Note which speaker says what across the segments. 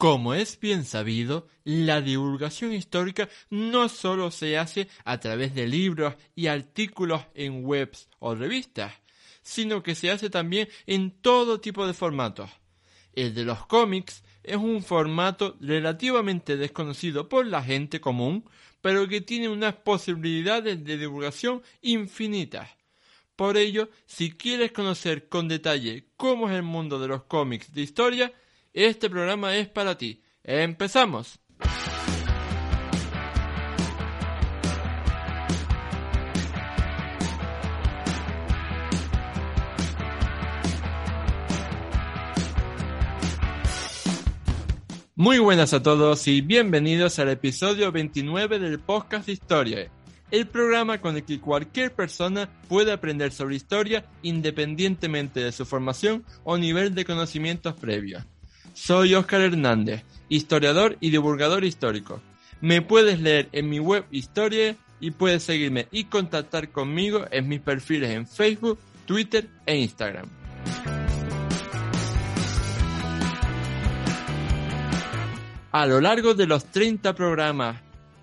Speaker 1: Como es bien sabido, la divulgación histórica no solo se hace a través de libros y artículos en webs o revistas, sino que se hace también en todo tipo de formatos. El de los cómics es un formato relativamente desconocido por la gente común, pero que tiene unas posibilidades de divulgación infinitas. Por ello, si quieres conocer con detalle cómo es el mundo de los cómics de historia, este programa es para ti. ¡Empezamos! Muy buenas a todos y bienvenidos al episodio 29 del podcast Historia, el programa con el que cualquier persona puede aprender sobre historia independientemente de su formación o nivel de conocimientos previos. Soy Oscar Hernández, historiador y divulgador histórico. Me puedes leer en mi web Historia y puedes seguirme y contactar conmigo en mis perfiles en Facebook, Twitter e Instagram. A lo largo de los 30 programas,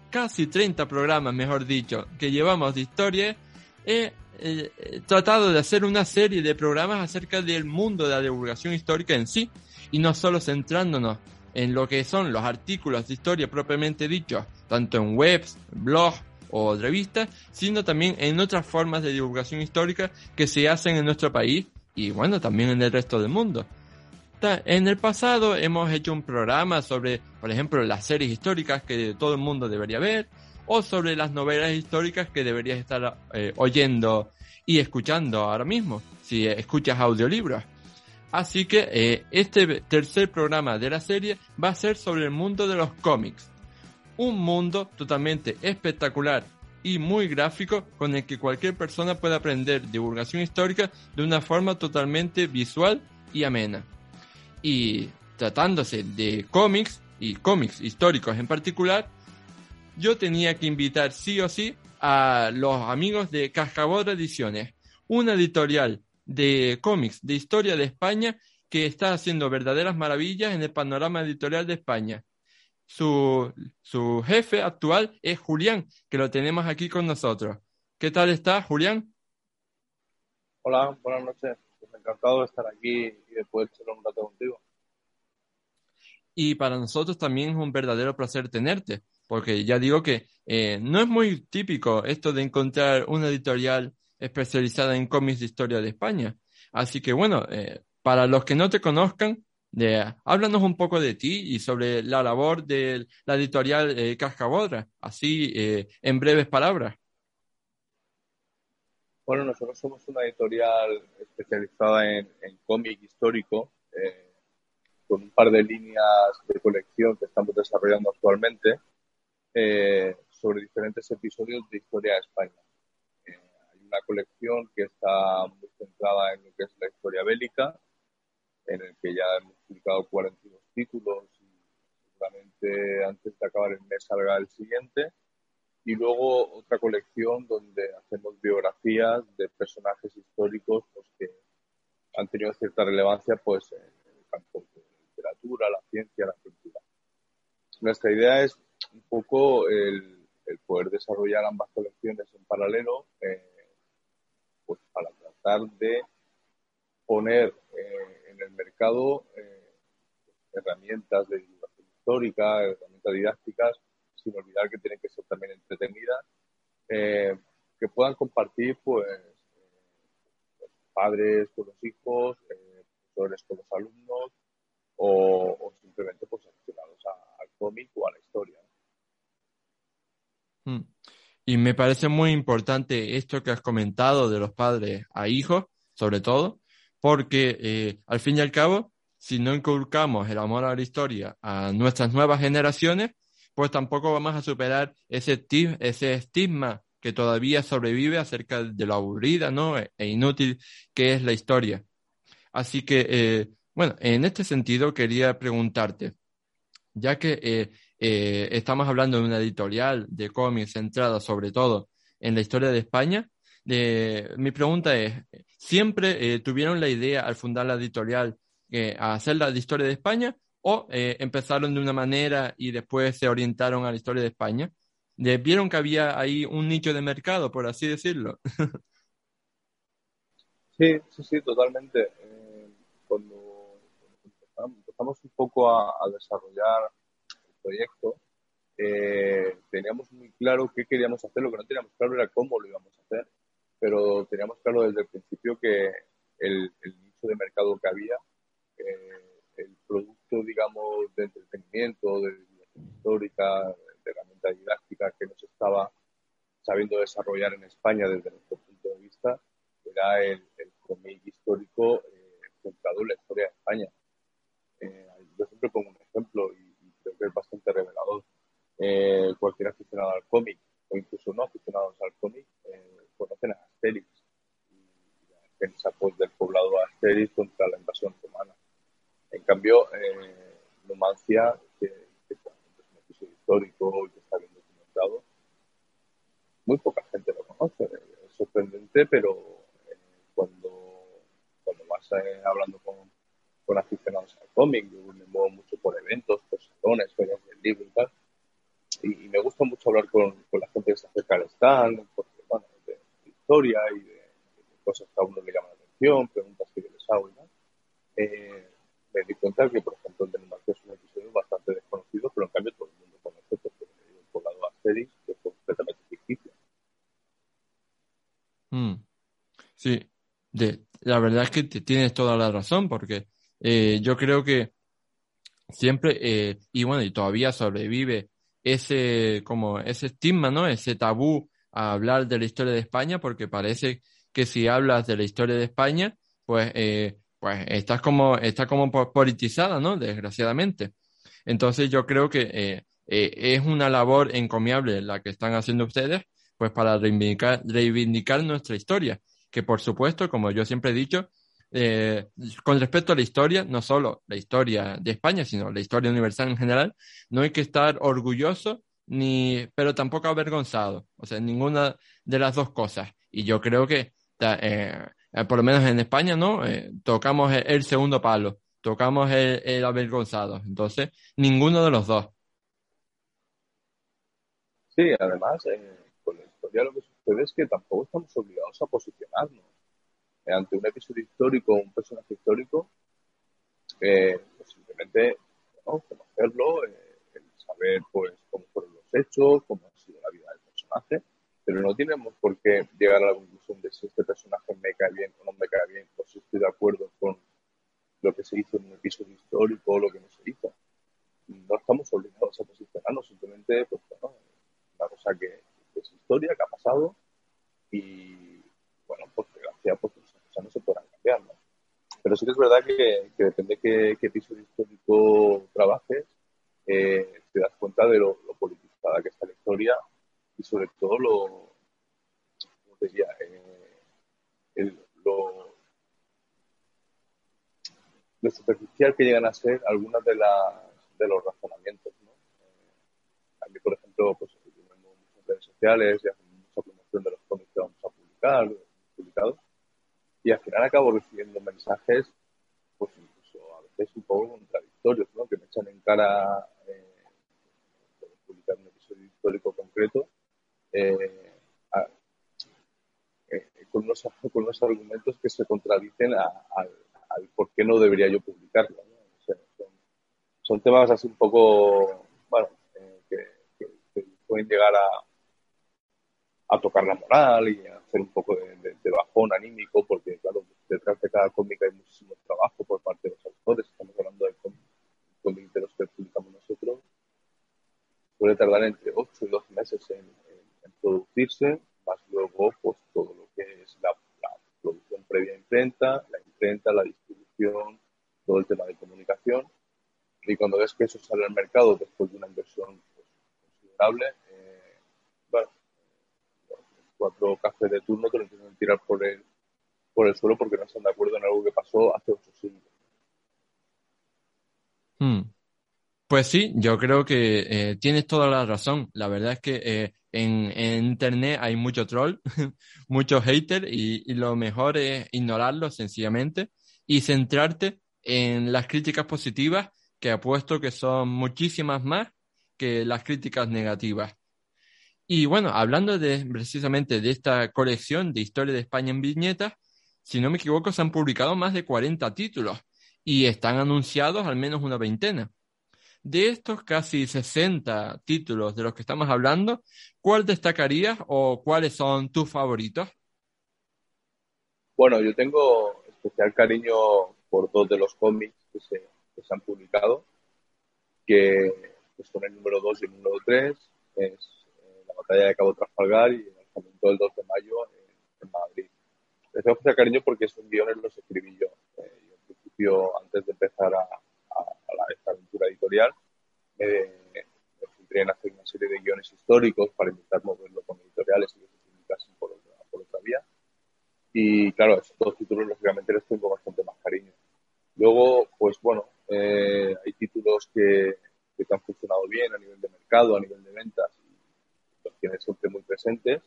Speaker 1: casi 30 programas mejor dicho, que llevamos de historia, he eh, tratado de hacer una serie de programas acerca del mundo de la divulgación histórica en sí, y no solo centrándonos en lo que son los artículos de historia propiamente dichos, tanto en webs, blogs o revistas, sino también en otras formas de divulgación histórica que se hacen en nuestro país y bueno, también en el resto del mundo. En el pasado hemos hecho un programa sobre, por ejemplo, las series históricas que todo el mundo debería ver, o sobre las novelas históricas que deberías estar eh, oyendo y escuchando ahora mismo, si escuchas audiolibros. Así que eh, este tercer programa de la serie va a ser sobre el mundo de los cómics. Un mundo totalmente espectacular y muy gráfico con el que cualquier persona puede aprender divulgación histórica de una forma totalmente visual y amena. Y tratándose de cómics y cómics históricos en particular, yo tenía que invitar sí o sí a los amigos de Cascabodra Ediciones, una editorial de cómics de historia de España que está haciendo verdaderas maravillas en el panorama editorial de España. Su, su jefe actual es Julián, que lo tenemos aquí con nosotros. ¿Qué tal está, Julián?
Speaker 2: Hola, buenas noches. Pues encantado de estar aquí y de poder charlar un rato contigo.
Speaker 1: Y para nosotros también es un verdadero placer tenerte, porque ya digo que eh, no es muy típico esto de encontrar una editorial especializada en cómics de historia de España. Así que bueno, eh, para los que no te conozcan, háblanos un poco de ti y sobre la labor de la editorial eh, Cascabodra, así eh, en breves palabras.
Speaker 2: Bueno, nosotros somos una editorial especializada en, cómic histórico, con un par de líneas de colección que estamos desarrollando actualmente sobre diferentes episodios de historia de España una colección que está muy centrada en lo que es la historia bélica, en el que ya hemos publicado 42 títulos y seguramente antes de acabar el mes salga el siguiente. Y luego otra colección donde hacemos biografías de personajes históricos pues, que han tenido cierta relevancia pues, en el campo de la literatura, la ciencia, la cultura. Nuestra idea es un poco el, poder desarrollar ambas colecciones en paralelo. Eh, pues para tratar de poner eh, en el mercado eh, herramientas de divulgación histórica, herramientas didácticas, sin olvidar que tienen que ser también entretenidas, eh, que puedan compartir pues padres con los hijos, profesores con los alumnos o, simplemente pues aficionados al cómic o a la historia.
Speaker 1: Mm. Y me parece muy importante esto que has comentado de los padres a hijos, sobre todo, porque eh, al fin y al cabo si no inculcamos el amor a la historia a nuestras nuevas generaciones, pues tampoco vamos a superar ese, estigma que todavía sobrevive acerca de lo aburrida ¿no? e, e inútil que es la historia. Así que, eh, bueno, en este sentido quería preguntarte, ya que eh, eh, estamos hablando de una editorial de cómics centrada sobre todo en la historia de España, mi pregunta es, ¿siempre tuvieron la idea al fundar la editorial a hacer la historia de España o empezaron de una manera y después se orientaron a la historia de España? vieron que había ahí un nicho de mercado, por así decirlo.
Speaker 2: sí, sí, sí, totalmente. Eh, cuando empezamos, un poco a, desarrollar el proyecto, eh, teníamos muy claro qué queríamos hacer, lo que no teníamos claro era cómo lo íbamos a hacer, pero teníamos claro desde el principio que el, nicho de mercado que había, eh, el producto, digamos, de entretenimiento, de histórica, herramienta didáctica que nos estaba sabiendo desarrollar en España desde nuestro punto de vista era el, el cómic histórico eh, centrado en la historia de España. Eh, yo siempre pongo un ejemplo y, creo que es bastante revelador. Eh, cualquier aficionado al cómic o incluso no aficionados al cómic eh, conocen a Asterix y la defensa pues, del poblado Asterix contra la invasión romana. En cambio, Numancia histórico y que está bien documentado, muy poca gente lo conoce. Es sorprendente, pero eh, cuando, cuando vas eh, hablando con, con, aficionados al cómic, yo me muevo mucho por eventos, por salones, ferias del libro y tal, y, me gusta mucho hablar con, la gente que se acerca al stand, porque, bueno, de, historia y de, cosas que a uno le llaman la atención, preguntas que yo les hago y tal. Eh, me di cuenta que, por ejemplo, el de es un episodio bastante desconocido, pero en cambio todo el mundo completamente
Speaker 1: mm. Sí, de, la verdad es que tienes toda la razón, porque eh, yo creo que siempre, eh, y bueno, y todavía sobrevive ese, como ese estigma, ¿no? Ese tabú a hablar de la historia de España, porque parece que si hablas de la historia de España, pues, eh, pues estás como, está como politizada, ¿no? Desgraciadamente. Entonces yo creo que eh, es una labor encomiable la que están haciendo ustedes, pues para reivindicar, reivindicar nuestra historia, que por supuesto, como yo siempre he dicho, eh, con respecto a la historia, no solo la historia de España, sino la historia universal en general, no hay que estar orgulloso ni, pero tampoco avergonzado, o sea, ninguna de las dos cosas. Y yo creo que, eh, por lo menos en España, ¿no? tocamos el, segundo palo, tocamos el, avergonzado. Entonces, ninguno de los dos.
Speaker 2: Sí, además, eh, con la historia lo que sucede es que tampoco estamos obligados a posicionarnos eh, ante un episodio histórico un personaje histórico. Eh, pues simplemente conocerlo, saber pues cómo fueron los hechos, cómo ha sido la vida del personaje, pero no tenemos por qué llegar a la conclusión de si este personaje me cae bien o no me cae bien, o si estoy de acuerdo con lo que se hizo en un episodio histórico o lo que no se hizo. No estamos obligados a posicionarnos, simplemente pues, bueno, una cosa que, es historia, que ha pasado y, bueno, por desgracia, pues esas cosas no se podrán cambiar, ¿no? Pero sí que es verdad que, depende de qué, qué, episodio histórico trabajes, eh, te das cuenta de lo, politizada que está la historia y sobre todo lo. Eh, superficial que llegan a ser algunas de, de los razonamientos. ¿no? Eh, a mí, por ejemplo, pues, redes sociales y hacen mucha promoción de los cómics que vamos a publicar, publicados. Y al final acabo recibiendo mensajes, pues incluso a veces un poco contradictorios, ¿no? Que me echan en cara eh, publicar un episodio histórico concreto eh, eh, con, unos, con, unos, argumentos que se contradicen al, por qué no debería yo publicarlo. son, son, temas así un poco, bueno, que, pueden llegar a, a tocar la moral y a hacer un poco de, bajón anímico, porque claro, detrás de cada cómic hay muchísimo trabajo por parte de los autores, estamos hablando de cómics de los que publicamos nosotros, puede tardar entre 8 y 12 meses en, producirse, más luego pues todo lo que es la, producción previa imprenta, la imprenta, la distribución, todo el tema de comunicación. Cuando ves que eso sale al mercado después de una inversión pues, considerable, cuatro cafés de turno te lo a tirar por el, por el suelo porque no están de acuerdo en algo que pasó hace ocho siglos.
Speaker 1: Hmm. Pues sí, yo creo que eh, tienes toda la razón. La verdad es que eh, en, Internet hay mucho troll, mucho hater y, y, lo mejor es ignorarlo sencillamente y centrarte en las críticas positivas que apuesto que son muchísimas más que las críticas negativas. Y bueno, hablando de precisamente de esta colección de historia de España en viñetas, si no me equivoco, se han publicado más de 40 títulos y están anunciados al menos una veintena. De estos casi 60 títulos de los que estamos hablando, ¿cuál destacarías o cuáles son tus favoritos?
Speaker 2: Bueno, yo tengo especial cariño por dos de los cómics que se, han publicado, que son el número 2 y el número 3, es batalla de Cabo Trafalgar y el lanzamiento del 2 de mayo en, Madrid. Les tengo especial cariño porque esos guiones los escribí yo. Eh, yo en principio, antes de empezar a, esta aventura editorial, me centré en hacer una serie de guiones históricos para intentar moverlo con editoriales y que se publicasen por otra, por otra vía. Y claro, estos dos títulos lógicamente les tengo bastante más cariño. Luego, pues bueno, eh, hay títulos que, que han funcionado bien a nivel de mercado, a nivel de ventas, tienes siempre muy presentes.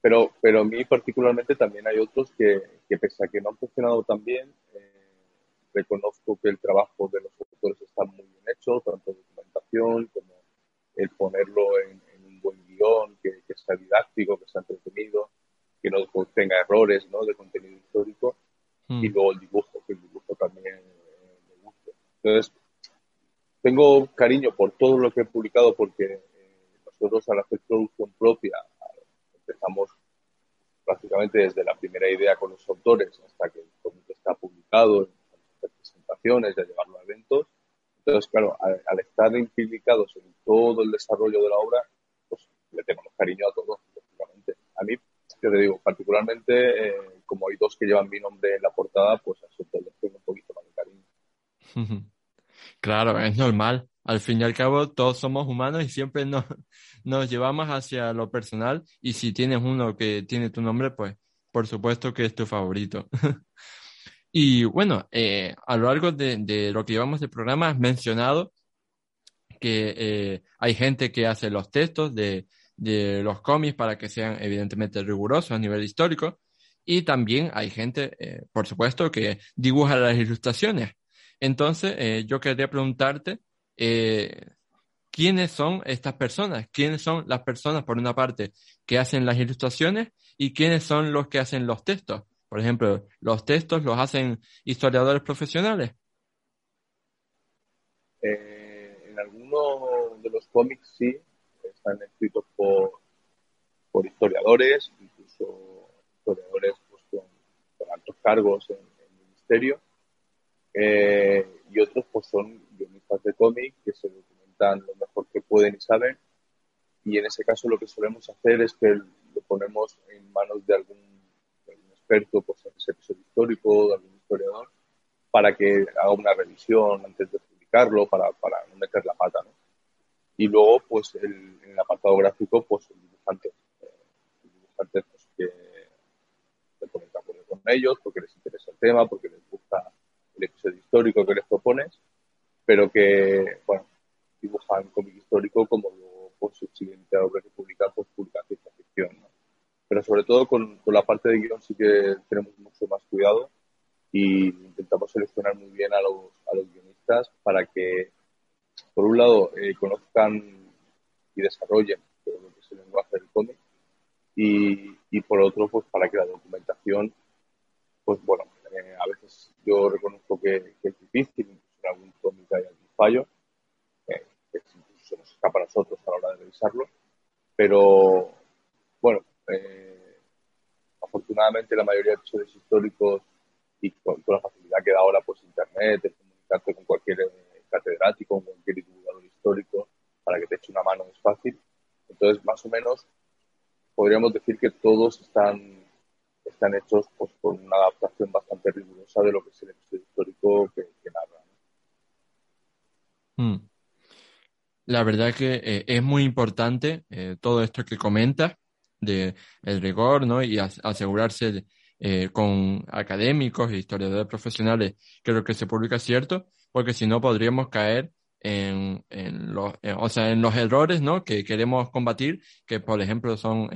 Speaker 2: Pero, pero a mí particularmente también hay otros que, que pese a que no han funcionado tan bien, eh, reconozco que el trabajo de los autores está muy bien hecho, tanto documentación como el ponerlo en, un buen guion, que, que, sea didáctico, que sea entretenido, que no tenga errores ¿no? de contenido histórico, y mm. luego el dibujo, que el dibujo también eh, me gusta. Entonces, tengo cariño por todo lo que he publicado porque nosotros al hacer producción propia empezamos prácticamente desde la primera idea con los autores hasta que el cómic está publicado, en presentaciones, de llevarlo a eventos. Entonces, claro, al, estar implicados en todo el desarrollo de la obra, pues le tenemos cariño a todos, lógicamente. A mí, yo te digo, particularmente, eh, como hay dos que llevan mi nombre en la portada, pues a eso les tengo un poquito más de cariño.
Speaker 1: Claro, es normal. Al fin y al cabo, todos somos humanos y siempre nos, llevamos hacia lo personal. Y si tienes uno que tiene tu nombre, pues por supuesto que es tu favorito. y bueno, eh, a lo largo de, lo que llevamos de programa has mencionado que eh, hay gente que hace los textos de, los cómics para que sean evidentemente rigurosos a nivel histórico. Y también hay gente, eh, por supuesto, que dibuja las ilustraciones. Entonces, yo quería preguntarte, eh, ¿quiénes son estas personas? ¿Quiénes son las personas, por una parte, que hacen las ilustraciones y quiénes son los que hacen los textos? Por ejemplo, ¿los textos los hacen historiadores profesionales?
Speaker 2: Eh, en algunos de los cómics sí, están escritos por, por historiadores, incluso historiadores pues, con, altos cargos en el ministerio eh, y otros pues son guionistas de cómic que se documentan lo mejor que pueden y saben. Y en ese caso lo que solemos hacer es que lo ponemos en manos de algún, experto pues, en ese episodio histórico, de algún historiador, para que haga una revisión antes de publicarlo, para, para no meter la pata. ¿no? Y luego, pues el, en el apartado gráfico, pues el dibujante. Eh, el dibujante pues, que se de con ellos porque les interesa el tema, porque les gusta episodio histórico que les propones, pero que, bueno, dibujan cómic histórico como luego, pues, su siguiente obra que publica, pues, publica ciencia ficción, Pero sobre todo con, con, la parte de guion sí que tenemos mucho más cuidado y intentamos seleccionar muy bien a los, a los guionistas para que, por un lado, eh, conozcan y desarrollen todo lo que es el lenguaje del cómic y, y por otro, pues para que la documentación, pues bueno, eh, a veces yo reconozco que, es difícil, incluso en algún cómic hay algún fallo, eh, que incluso se nos escapa a nosotros a la hora de revisarlo, pero bueno, eh, afortunadamente la mayoría de episodios históricos y con, la facilidad que da ahora pues internet, el comunicarte con cualquier catedrático, con cualquier divulgador histórico, para que te eche una mano es fácil. Entonces, más o menos, podríamos decir que todos están están hechos pues, con una adaptación bastante rigurosa de lo que es el episodio histórico que, narra.
Speaker 1: La verdad que eh, es muy importante eh, todo esto que comentas de el rigor, ¿no? Y asegurarse eh, con académicos e historiadores profesionales que lo que se publica es cierto, porque si no podríamos caer en, en los, o sea, en los errores, ¿no? Que queremos combatir, que por ejemplo son,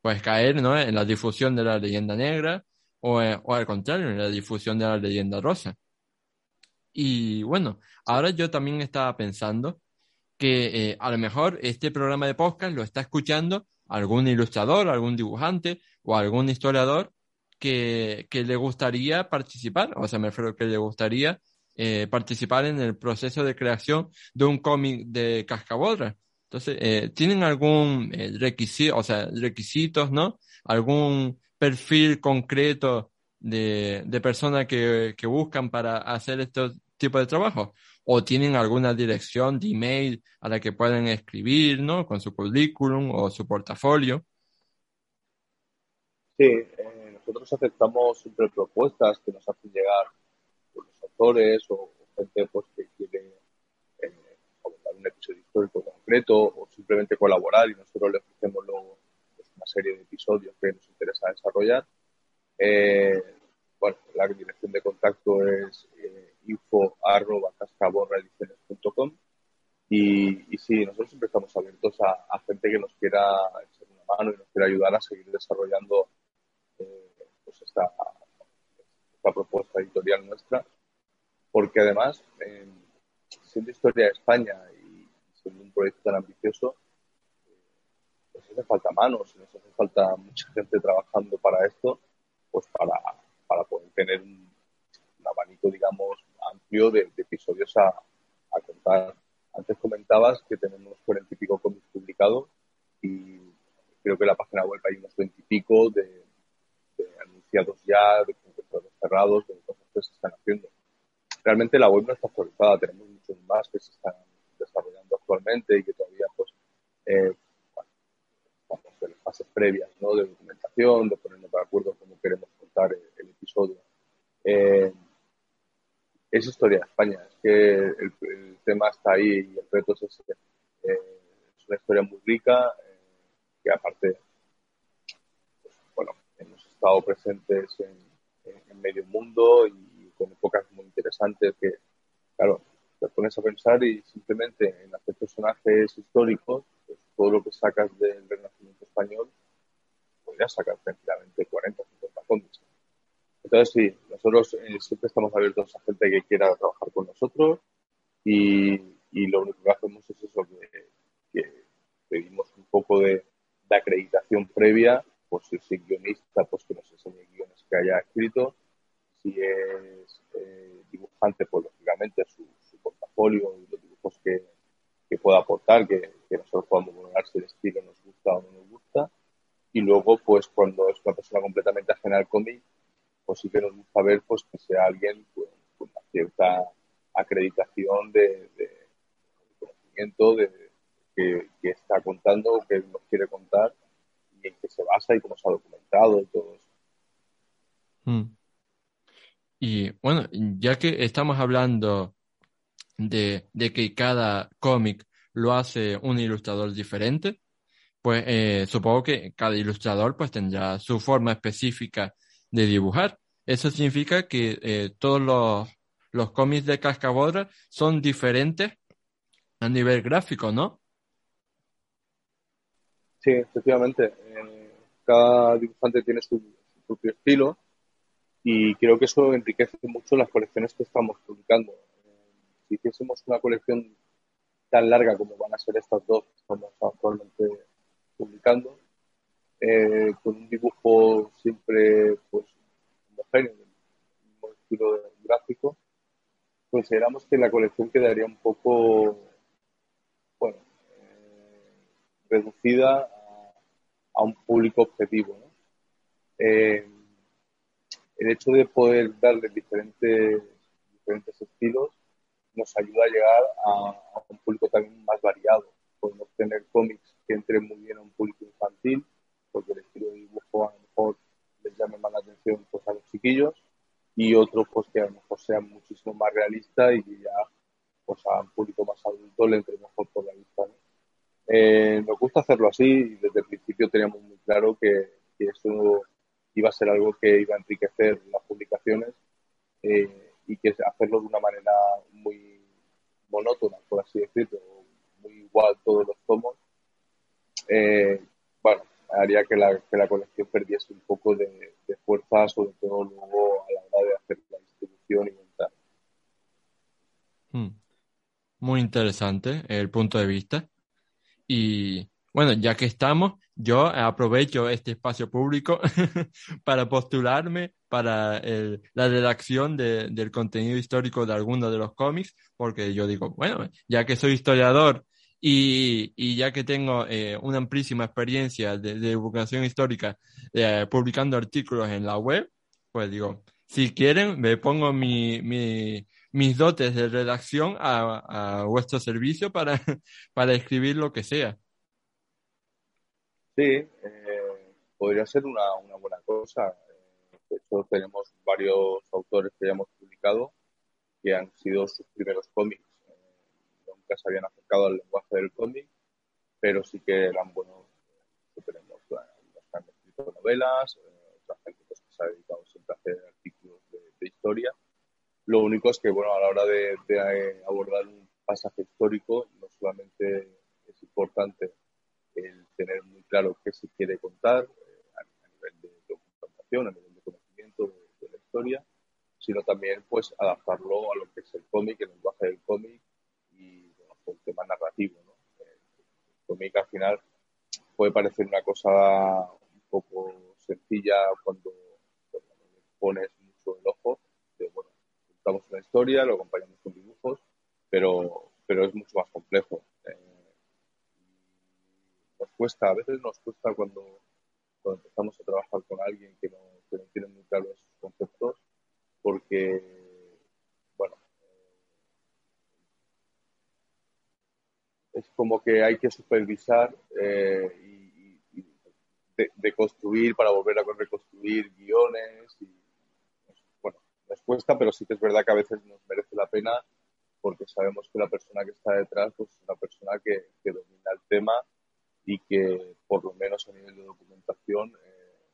Speaker 1: pues caer, ¿no? En la difusión de la leyenda negra o, o al contrario, en la difusión de la leyenda rosa. Y bueno, ahora yo también estaba pensando que eh, a lo mejor este programa de podcast lo está escuchando algún ilustrador, algún dibujante o algún historiador que, que le gustaría participar, o sea, me refiero que le gustaría eh, participar en el proceso de creación de un cómic de Cascabodra. Entonces, eh, ¿tienen algún requisito, o sea, requisitos, ¿no? ¿Algún perfil concreto de, de personas que, que buscan para hacer estos tipos de trabajo? o tienen alguna dirección de email a la que pueden escribir, ¿no? Con su currículum o su portafolio.
Speaker 2: Sí, eh, nosotros aceptamos siempre propuestas que nos hacen llegar los autores o gente pues, que quiere eh, un episodio histórico concreto o simplemente colaborar y nosotros le ofrecemos luego pues, una serie de episodios que nos interesa desarrollar. Eh, bueno, la dirección de contacto es eh, info y, y sí, nosotros siempre estamos abiertos a, gente que nos quiera echar una mano y nos quiera ayudar a seguir desarrollando eh, pues esta, esta, propuesta editorial nuestra, porque además, eh, siendo historia de España y siendo un proyecto tan ambicioso, pues hace falta manos, nos hace falta mucha gente trabajando para esto, pues para para poder tener un, abanico, digamos, amplio de, episodios a, contar. Antes comentabas que tenemos cuarenta y pico cómics publicados y creo que en la página web hay unos veintipico de, de, anunciados ya, de concursos cerrados, de cosas que se están haciendo. Realmente la web no está actualizada, tenemos más que se están desarrollando actualmente y que todavía, pues, eh, estamos en fases previas, ¿no? De documentación, de ponernos de acuerdo cómo queremos contar el episodio. Eh, es historia de España, es que el, tema está ahí y el reto es ese. Eh, es una historia muy rica, eh, que aparte, pues, bueno, hemos estado presentes en, medio mundo y con épocas muy interesantes que, claro, te pones a pensar y simplemente en hacer personajes históricos, pues, todo lo que sacas del Renacimiento español, podrías sacar tranquilamente 40 o 50 cómics. Entonces, sí, nosotros eh, siempre estamos abiertos a gente que quiera trabajar con nosotros y, lo único que hacemos es eso, que, pedimos un poco de, acreditación previa, pues si es guionista, pues que nos enseñe guiones que haya escrito, si es eh, dibujante, pues lógicamente su, portafolio y los dibujos que, pueda aportar, que, nosotros podamos valorar si el estilo nos gusta o no nos gusta. Y luego, pues cuando es una persona completamente ajena al cómic, pues sí que nos gusta ver pues, que sea alguien con, una cierta acreditación de, conocimiento de, que, está contando que nos quiere contar y en qué se basa y cómo se ha documentado y todo eso.
Speaker 1: Mm. Y bueno, ya que estamos hablando de, que cada cómic lo hace un ilustrador diferente, pues eh, supongo que cada ilustrador pues tendrá su forma específica de dibujar. Eso significa que eh, todos los, los cómics de Cascabodra son diferentes a nivel gráfico, ¿no?
Speaker 2: Sí, efectivamente. Cada dibujante tiene su, propio estilo y creo que eso enriquece mucho las colecciones que estamos publicando. Eh, si hiciésemos una colección tan larga como van a ser estas dos que estamos actualmente publicando, con un dibujo siempre pues homogéneo, mismo estilo gráfico, consideramos que la colección quedaría un poco, bueno, eh, reducida a, un público objetivo. Eh, el hecho de poder darle diferentes, diferentes estilos nos ayuda a llegar a, un público también más variado. Podemos tener cómics que entren muy bien a un público infantil, porque el estilo de dibujo a lo mejor les llame más la atención pues, a los chiquillos y otros pues que a lo mejor sean muchísimo más realistas y ya pues a un público más adulto le entre mejor por la vista Eh, nos gusta hacerlo así y desde el principio teníamos muy claro que, eso iba a ser algo que iba a enriquecer las publicaciones eh, y que hacerlo de una manera muy monótona, por así decirlo, muy igual todos los tomos, eh, bueno, haría que la, que la colección perdiese un poco de, fuerza, sobre todo luego a la hora de hacer la distribución y montar.
Speaker 1: Hmm. Muy interesante el punto de vista. Y bueno, ya que estamos, yo aprovecho este espacio público para postularme para la redacción del contenido histórico de algunos de los cómics, porque yo digo, bueno, ya que soy historiador y, ya que tengo eh, una amplísima experiencia de, divulgación histórica eh, publicando artículos en la web, pues digo, si quieren, me pongo mi, mis dotes de redacción a, vuestro servicio para escribir lo que sea.
Speaker 2: Sí, eh, podría ser una, una buena cosa. De hecho, tenemos varios autores que ya hemos publicado que han sido sus primeros cómics. Eh, nunca se habían acercado al lenguaje del cómic, pero sí que eran buenos. Tenemos los que escrito novelas, eh, otra gente pues, que se ha dedicado siempre a hacer artículos de, historia. Lo único es que, bueno, a la hora de, de abordar un pasaje histórico, no solamente es importante el tener muy claro qué se quiere contar eh, a, nivel de documentación, a nivel de conocimiento de, la historia, sino también pues adaptarlo a lo que es el cómic, el lenguaje del cómic y bueno, el tema narrativo. El cómic al final puede parecer una cosa un poco sencilla cuando, pones mucho el ojo, de bueno, contamos una historia, lo acompañamos con dibujos, pero, pero es mucho más complejo nos cuesta, a veces nos cuesta cuando, empezamos a trabajar con alguien que no, tiene muy claro esos conceptos, porque, bueno, es como que hay que supervisar eh, y, de, construir para volver a reconstruir guiones y, bueno, nos cuesta, pero sí que es verdad que a veces nos merece la pena porque sabemos que la persona que está detrás pues, es una persona que, que domina el tema y que por lo menos a nivel de documentación eh,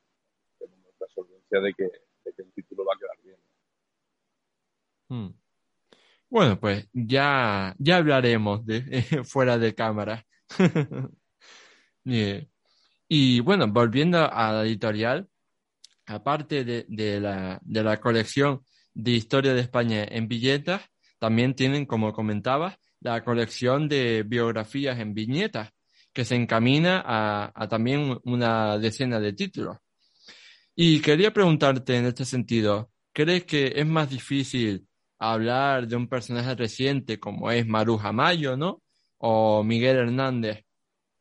Speaker 2: tenemos la solvencia de que, el título va a quedar bien.
Speaker 1: Hmm. Bueno, pues ya, ya hablaremos fuera de cámara. Y bueno, volviendo a la editorial, aparte de, de, la, de la colección de historia de España en billetas, también tienen, como comentabas, la colección de biografías en viñetas, que se encamina a, también una decena de títulos. Y quería preguntarte en este sentido, ¿crees que es más difícil hablar de un personaje reciente como es Maruja Mayo, ¿no? O Miguel Hernández,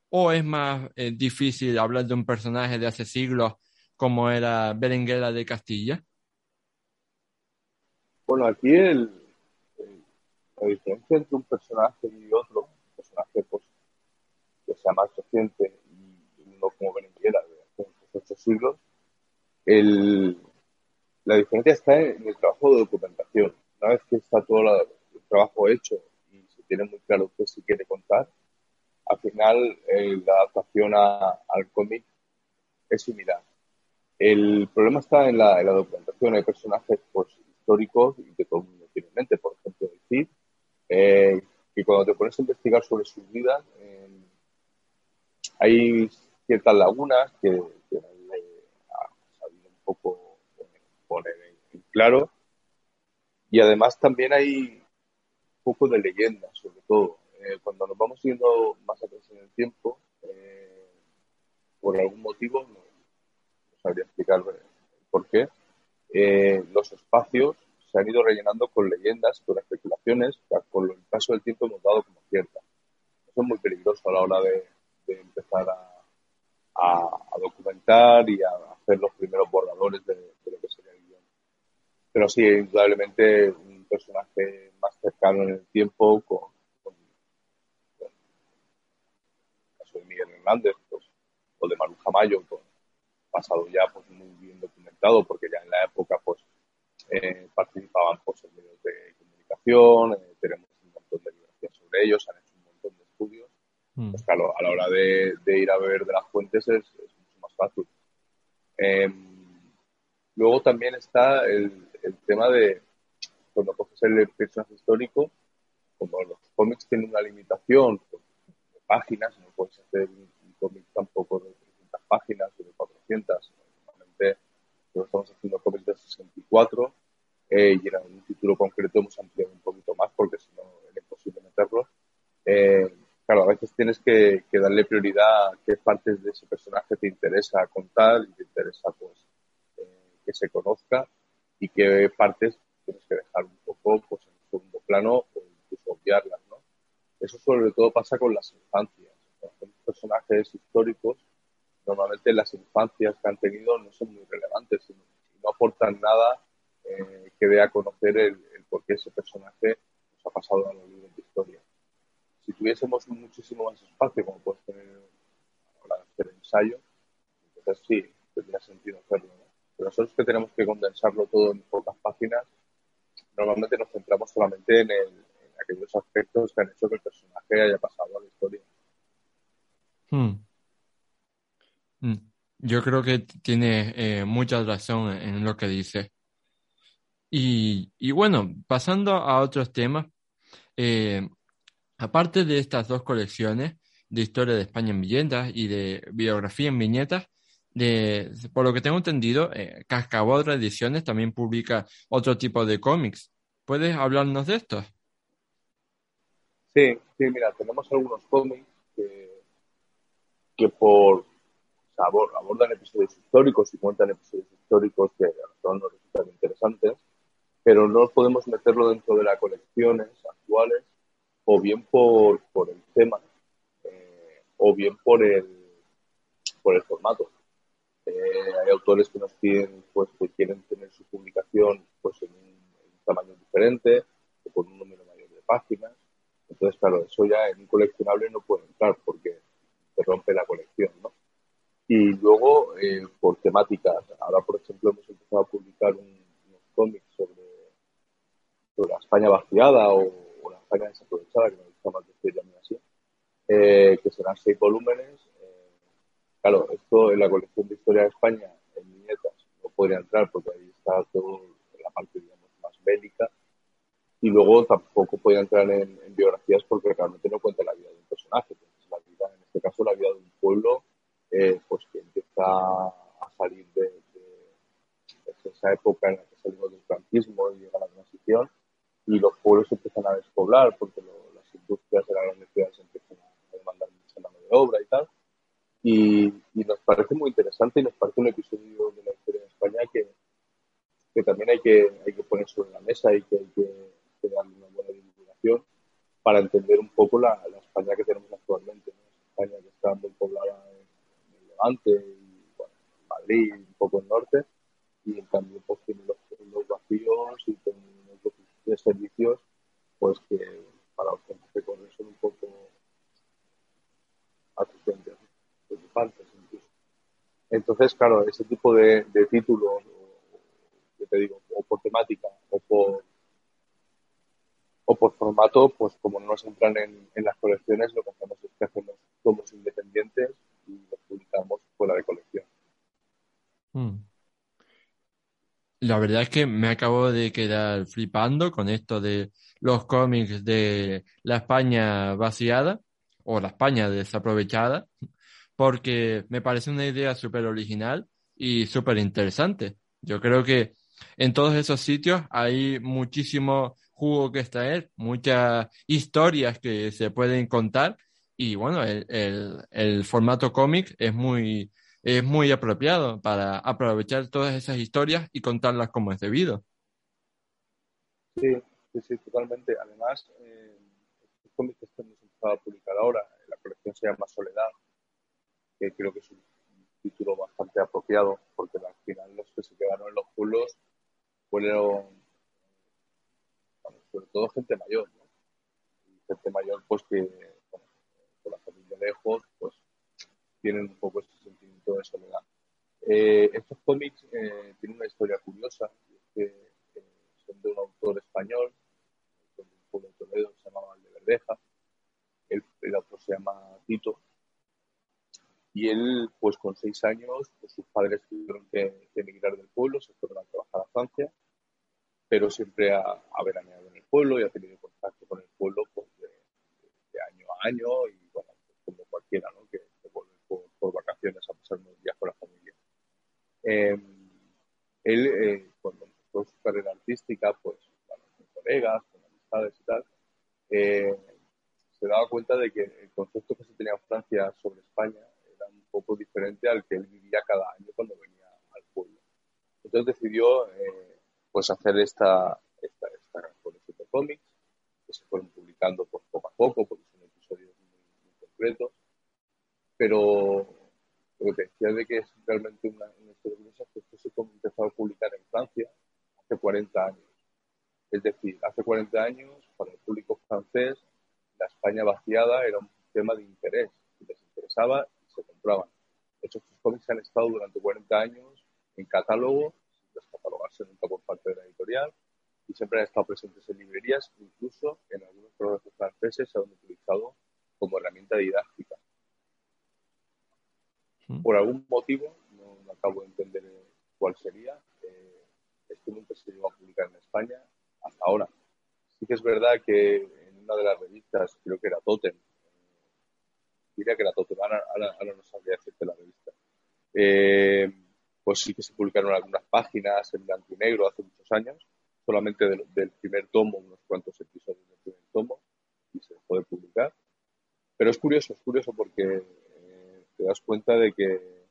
Speaker 1: o es más eh, difícil hablar de un personaje de hace siglos como era Berenguera de Castilla?
Speaker 2: Bueno, aquí la diferencia entre un personaje y otro, un personaje pues, sea más reciente y no como Berenguera de hace ocho siglos, el, la diferencia está en el trabajo de documentación. Una vez que está todo el trabajo hecho y se tiene muy claro qué se quiere contar, al final eh, la adaptación al cómic es similar. El problema está en la, documentación. Hay personajes pues, históricos y que todo el mundo tiene en mente, por ejemplo, decir eh, que cuando te pones a investigar sobre sus vidas, hay ciertas lagunas que, que ha un poco poner en, claro. Y además también hay un poco de leyenda, sobre todo. Eh, cuando nos vamos yendo más atrás en el tiempo, eh, por algún motivo, no, sabría explicar por qué, eh, los espacios se han ido rellenando con leyendas, con especulaciones, que con el paso del tiempo hemos dado como ciertas. Eso es muy peligroso a la hora de, de empezar a, documentar y a hacer los primeros borradores de, lo que sería el guion. Pero sí, indudablemente un personaje más cercano en el tiempo con, con, de Miguel Hernández pues, o de Manu Mayo, pues, pasado ya pues, muy bien documentado porque ya en la época pues eh, participaban pues, en medios de comunicación, eh, tenemos un montón de evidencia sobre ellos, han hecho un montón de estudios Mm. Pues claro, a la hora de, ir a beber de las fuentes es, mucho más fácil. Em, luego también está el, tema de cuando coges el personaje histórico, como los cómics tienen una limitación pues, de páginas, no puedes hacer un, cómic tampoco de 300 páginas o de 400. Normalmente estamos haciendo cómics de 64 eh, y en un título concreto hemos ampliado un poquito más porque si no era imposible meterlo. Eh, claro, a veces tienes que, darle prioridad a qué partes de ese personaje te interesa contar y te interesa pues eh, que se conozca y qué partes tienes que dejar un poco pues, en segundo plano o incluso obviarlas, ¿no? Eso sobre todo pasa con las infancias. Con personajes históricos, normalmente las infancias que han tenido no son muy relevantes y no aportan nada eh, que dé a conocer el, por qué ese personaje nos ha pasado a los de historia. Si tuviésemos muchísimo más espacio, como puedes tener para hacer ensayo, entonces sí, tendría sentido hacerlo. Pero nosotros que tenemos que condensarlo todo en pocas páginas, normalmente nos centramos solamente en, aquellos aspectos que han hecho que el personaje haya pasado a la historia.
Speaker 1: Hmm. Hmm. Yo creo que tiene eh, mucha razón en lo que dice. Y, y bueno, pasando a otros temas, eh, aparte de estas dos colecciones de historia de España en viñetas y de biografía en viñetas, de, por lo que tengo entendido, eh, Cascabodra Ediciones también publica otro tipo de cómics. ¿Puedes hablarnos de esto?
Speaker 2: Sí, sí, mira, tenemos algunos cómics que, por abordan episodios históricos y cuentan episodios históricos que a nos resultan interesantes pero no podemos meterlo dentro de las colecciones actuales, o bien por, por el tema, eh, o bien por el, por el formato. Eh, hay autores que nos piden pues, que quieren tener su publicación pues, en un, tamaño diferente, o con un número mayor de páginas. Entonces, claro, eso ya en un coleccionable no puede entrar porque se rompe la colección, ¿no? Y luego, eh, por temáticas. Ahora, por ejemplo, hemos empezado a publicar unos cómics sobre la España vaciada o, España desaprovechada, que me gusta más decirlo así, eh, que serán seis volúmenes. Eh, claro, esto en la colección de historia de España, en viñetas, no podría entrar porque ahí está todo la parte, digamos, más bélica. Y luego tampoco podría entrar en, biografías porque realmente no cuenta la vida de un personaje. la vida, en este caso, la vida de un pueblo, eh, pues que empieza a salir de, de esa época en la que salimos del franquismo y llega la transición y los pueblos empiezan a despoblar porque las industrias de las grandes ciudades empiezan a demandar mucha mano de obra y tal. Y, nos parece muy interesante y nos parece un episodio de la historia de España que, que también hay que, hay que poner sobre la mesa y que hay que, darle una buena divulgación para entender un poco la, España que tenemos actualmente. España que está muy poblada en, el Levante y bueno, en Madrid, un poco en norte, y en cambio pues tiene los, los vacíos y tiene de servicios, pues que para los que corren son un poco asistentes, preocupantes incluso. Entonces, claro, ese tipo de, de títulos, o, te digo, o por temática o por o por formato, pues como no nos entran en, las colecciones, lo que hacemos es que hacemos tomos independientes y los publicamos fuera de colección.
Speaker 1: Hmm. La verdad es que me acabo de quedar flipando con esto de los cómics de la España vaciada o la España desaprovechada, porque me parece una idea súper original y súper interesante. Yo creo que en todos esos sitios hay muchísimo jugo que extraer, muchas historias que se pueden contar y bueno, el, el, el formato cómic es muy es muy apropiado para aprovechar todas esas historias y contarlas como es debido.
Speaker 2: Sí, sí, sí totalmente. Además, eh, el cómic que estamos empezando a publicar ahora, la colección se llama Soledad, que creo que es un título bastante apropiado, porque al final los que se quedaron en los pueblos fueron, sobre todo gente mayor, ¿no? gente mayor, pues que con la familia lejos, pues tienen un poco ese sentimiento de soledad. Eh, estos cómics eh, tienen una historia curiosa, que eh, son de un autor español, de un pueblo de Toledo. El, el otro se llama Tito. Y él, pues con seis años, pues sus padres tuvieron que, emigrar del pueblo, se fueron a trabajar a Francia, pero siempre ha, ha veraneado en el pueblo y ha tenido contacto con el pueblo pues, de, año a año y bueno, pues, como cualquiera, ¿no? Por, vacaciones a pasar unos días con la familia. Em, él, eh, cuando empezó su carrera artística, pues con colegas, con amistades y tal, eh, se daba cuenta de que el concepto que se tenía en Francia sobre España era un poco diferente al que él vivía cada año cuando venía al pueblo. Entonces decidió eh, pues hacer esta, esta, esta colección de cómics que se fueron publicando pues, poco a poco porque son episodios muy, concretos. Pero lo que decía de que es realmente una, historia curiosa es que esto se empezó a publicar en Francia hace 40 años. Es decir, hace 40 años, para el público francés, la España vaciada era un tema de interés. Les interesaba y se compraban. De hecho, estos cómics han estado durante 40 años en catálogo, sin descatalogarse nunca por parte de la editorial, y siempre han estado presentes en librerías, incluso en algunos programas franceses se han utilizado como herramienta didáctica. Por algún motivo, no, acabo de entender cuál sería, eh, esto nunca se llegó a publicar en España hasta ahora. Sí que es verdad que en una de las revistas, creo que era Totem, diría que era Totem, ahora, no sabría decirte la revista, eh, pues sí que se publicaron algunas páginas en blanco y negro hace muchos años, solamente del, primer tomo, unos cuantos episodios del primer tomo, y se puede publicar. Pero es curioso, es curioso porque te das cuenta de que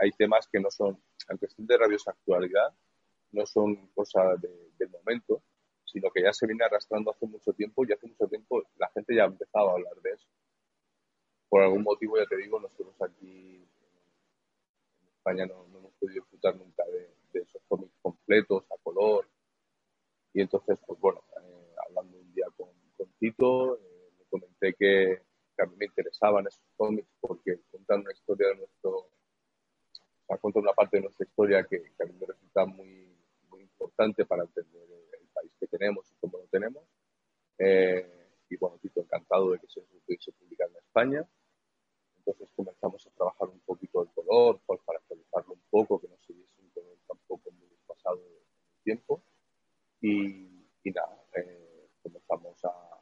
Speaker 2: hay temas que no son, aunque estén de rabiosa actualidad, no son cosas del momento, sino que ya se viene arrastrando hace mucho tiempo y hace mucho tiempo la gente ya ha empezado a hablar de eso. Por algún motivo, ya te digo, nosotros aquí en España no, hemos podido disfrutar nunca de, esos cómics completos, a color. Y entonces, pues bueno, eh, hablando un día con, Tito, eh, comenté que, a mí me interesaban esos cómics porque cuentan una historia de nuestro, o sea, cuentan una parte de nuestra historia que, a mí me resulta muy, muy importante para entender que tenemos y cómo lo tenemos. Eh, y bueno, Tito encantado de que se pudiese publicar en España. Entonces comenzamos a trabajar un poquito el color, pues, para actualizarlo un poco, que no se viese un color tampoco muy pasado el tiempo. Y, nada, eh, comenzamos a,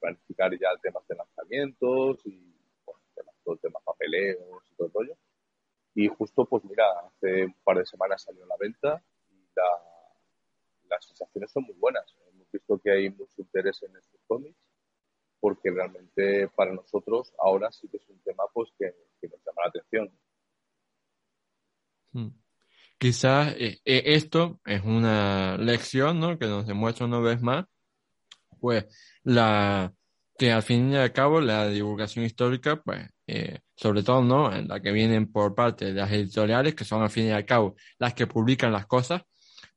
Speaker 2: planificar ya el tema de lanzamientos y bueno, todo el tema papeleos y todo el rollo. Y justo, pues mira, hace un par de semanas salió a la venta y la, las sensaciones son muy buenas. Hemos visto que hay mucho interés en estos cómics porque realmente para nosotros ahora sí que es un tema pues que, nos llama la atención.
Speaker 1: Hmm. Quizás eh, eh, esto es una lección ¿no? que nos demuestra una vez más pues la que al fin y al cabo la divulgación histórica pues eh, sobre todo no en la que vienen por parte de las editoriales que son al fin y al cabo las que publican las cosas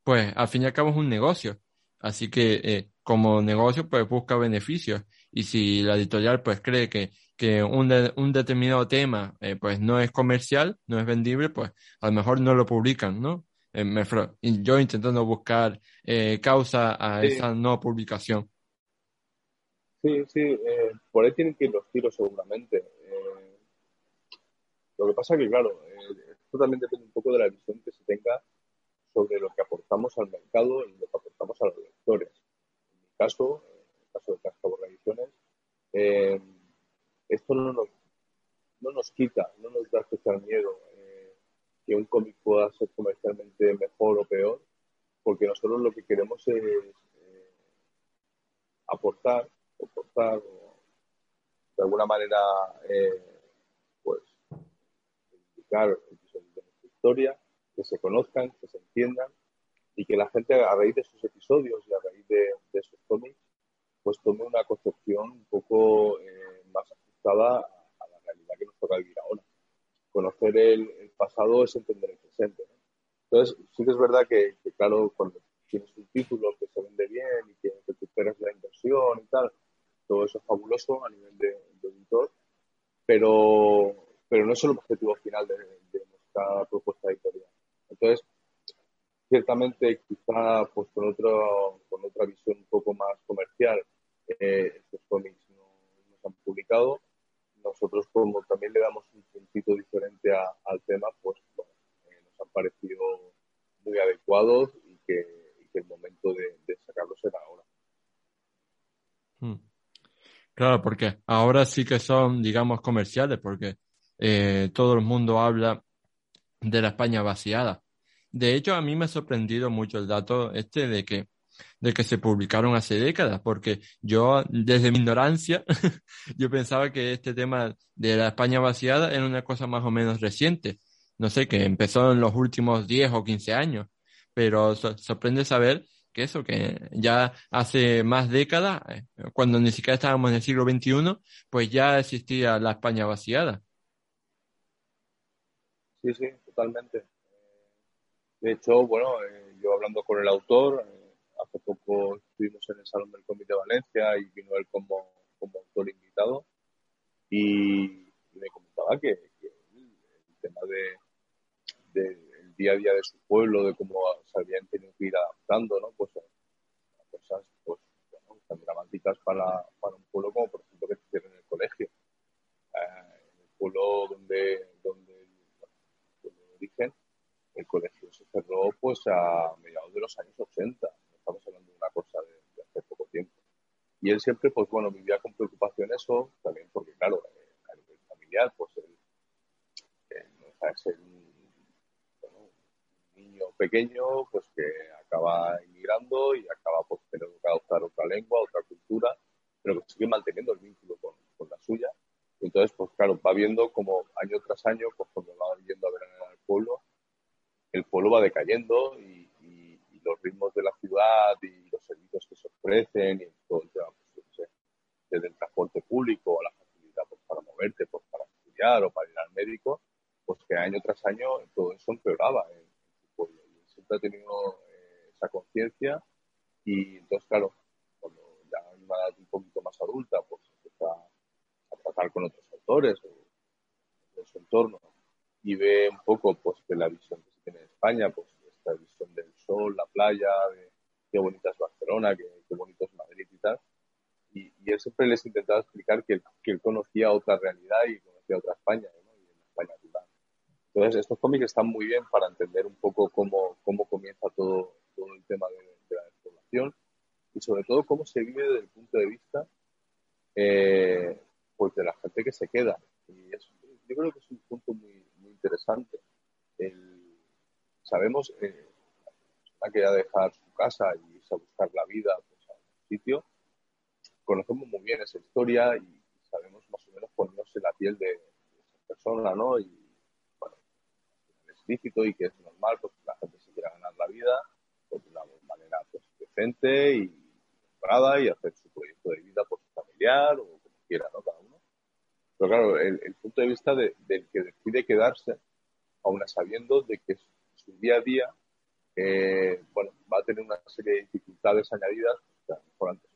Speaker 1: pues al fin y al cabo es un negocio. Así que eh, como negocio, pues busca beneficios. Y si la editorial pues cree que, que un, un determinado tema eh, pues no es comercial, no es vendible, pues a lo mejor no lo publican, ¿no? Eh, me, yo intentando buscar causa a esa no publicación.
Speaker 2: Sí, sí, por ahí tienen que ir los tiros seguramente. lo que pasa que, claro, esto también depende un poco de la visión que se tenga sobre lo que aportamos al mercado y lo que aportamos a los lectores. En mi caso, en el caso de Cascabel Ediciones, eh, esto no nos, no nos quita, no nos da especial miedo eh, que un cómic pueda ser comercialmente mejor o peor, porque nosotros lo que queremos es eh, aportar, aportar de alguna manera, pues, indicar el de nuestra historia, que se conozcan, que se entiendan y que la gente a raíz de esos episodios y a raíz de, esos cómics pues tome una concepción un poco eh, más ajustada a la realidad que nos toca vivir ahora. Conocer el, pasado es entender el presente. Entonces, sí que es verdad que, claro, cuando tienes un título que se vende bien y que recuperas la inversión y tal, a nivel de, editor, pero, pero no es el objetivo final de, de nuestra propuesta editorial. Entonces, ciertamente, quizá pues, con, otro, con otra visión un poco más comercial, eh, estos cómics no, se han publicado, nosotros como también le damos un puntito diferente al tema, pues eh, nos han parecido muy adecuados y que, el momento de, sacarlos era ahora.
Speaker 1: Hmm. Claro, porque ahora sí que son, digamos, comerciales, porque eh, todo el mundo habla de la España vaciada. De hecho, a mí me ha sorprendido mucho el dato este de que de que se publicaron hace décadas, porque yo, desde mi ignorancia, yo pensaba que este tema de la España vaciada era una cosa más o menos reciente. No sé, que empezó en los últimos 10 o 15 años, pero sorprende saber que eso, que ya hace más décadas, eh, cuando ni siquiera estábamos en el siglo XXI, pues ya existía la España vaciada.
Speaker 2: Sí, sí, totalmente. De hecho, bueno, eh, yo hablando con el autor, hace poco estuvimos en el Salón del Comité de Valencia y vino él como, como autor invitado y me comentaba que, el, tema de, del día a día de su pueblo, de cómo se habían tenido que ir adaptando, ¿no? Pues a cosas pues, dramáticas para, para, un pueblo como por ejemplo que hicieron en el colegio. Eh, en el pueblo donde, donde, donde origen, el colegio se cerró pues a mediados de los años 80 estamos hablando de una cosa de, hace poco tiempo. Y él siempre, pues bueno, vivía con preocupación eso, también porque, claro, eh, a nivel familiar, pues él, no deja ser un, niño pequeño, pues que acaba inmigrando y acaba pues teniendo que adoptar otra lengua, otra cultura, pero que sigue manteniendo el vínculo con, con la suya. entonces, pues claro, va viendo como año tras año, pues cuando va yendo a ver el pueblo, el pueblo va decayendo y los ritmos de la ciudad y los servicios que se ofrecen y todo el tema, pues, desde el transporte público a la facilidad pues, para moverte, pues, para estudiar o para ir al médico, pues que año tras año todo eso empeoraba en, su pueblo. Y siempre ha tenido eh, esa conciencia y entonces, claro, cuando ya en una edad un poquito más adulta, pues empieza a tratar con otros autores o de su entorno y ve un poco pues que la visión que se tiene en España, pues esta visión del sol, la playa, de qué bonita es Barcelona, qué, bonito es Madrid y tal. Y, él siempre les intentaba explicar que, que, él conocía otra realidad y conocía otra España, ¿no? y en España rural. Entonces, estos cómics están muy bien para entender un poco cómo, cómo comienza todo, todo el tema de, la despoblación y sobre todo cómo se vive desde el punto de vista eh, pues de la gente que se queda. Y yo creo que es un punto muy, muy interesante. El, sabemos eh, la que ya dejar su casa y irse a buscar la vida pues, a un sitio, conocemos muy bien esa historia y sabemos más o menos ponernos en la piel de, esa persona, ¿no? Y bueno, es lícito y que es normal pues, que la gente se quiera ganar la vida pues, de una manera pues, decente y honrada y hacer su proyecto de vida pues, familiar o como quiera, ¿no? Cada uno. Pero claro, el, punto de vista del que decide quedarse, aún sabiendo de que su día a día, eh, bueno, va a tener una serie de dificultades añadidas lo mejor antes.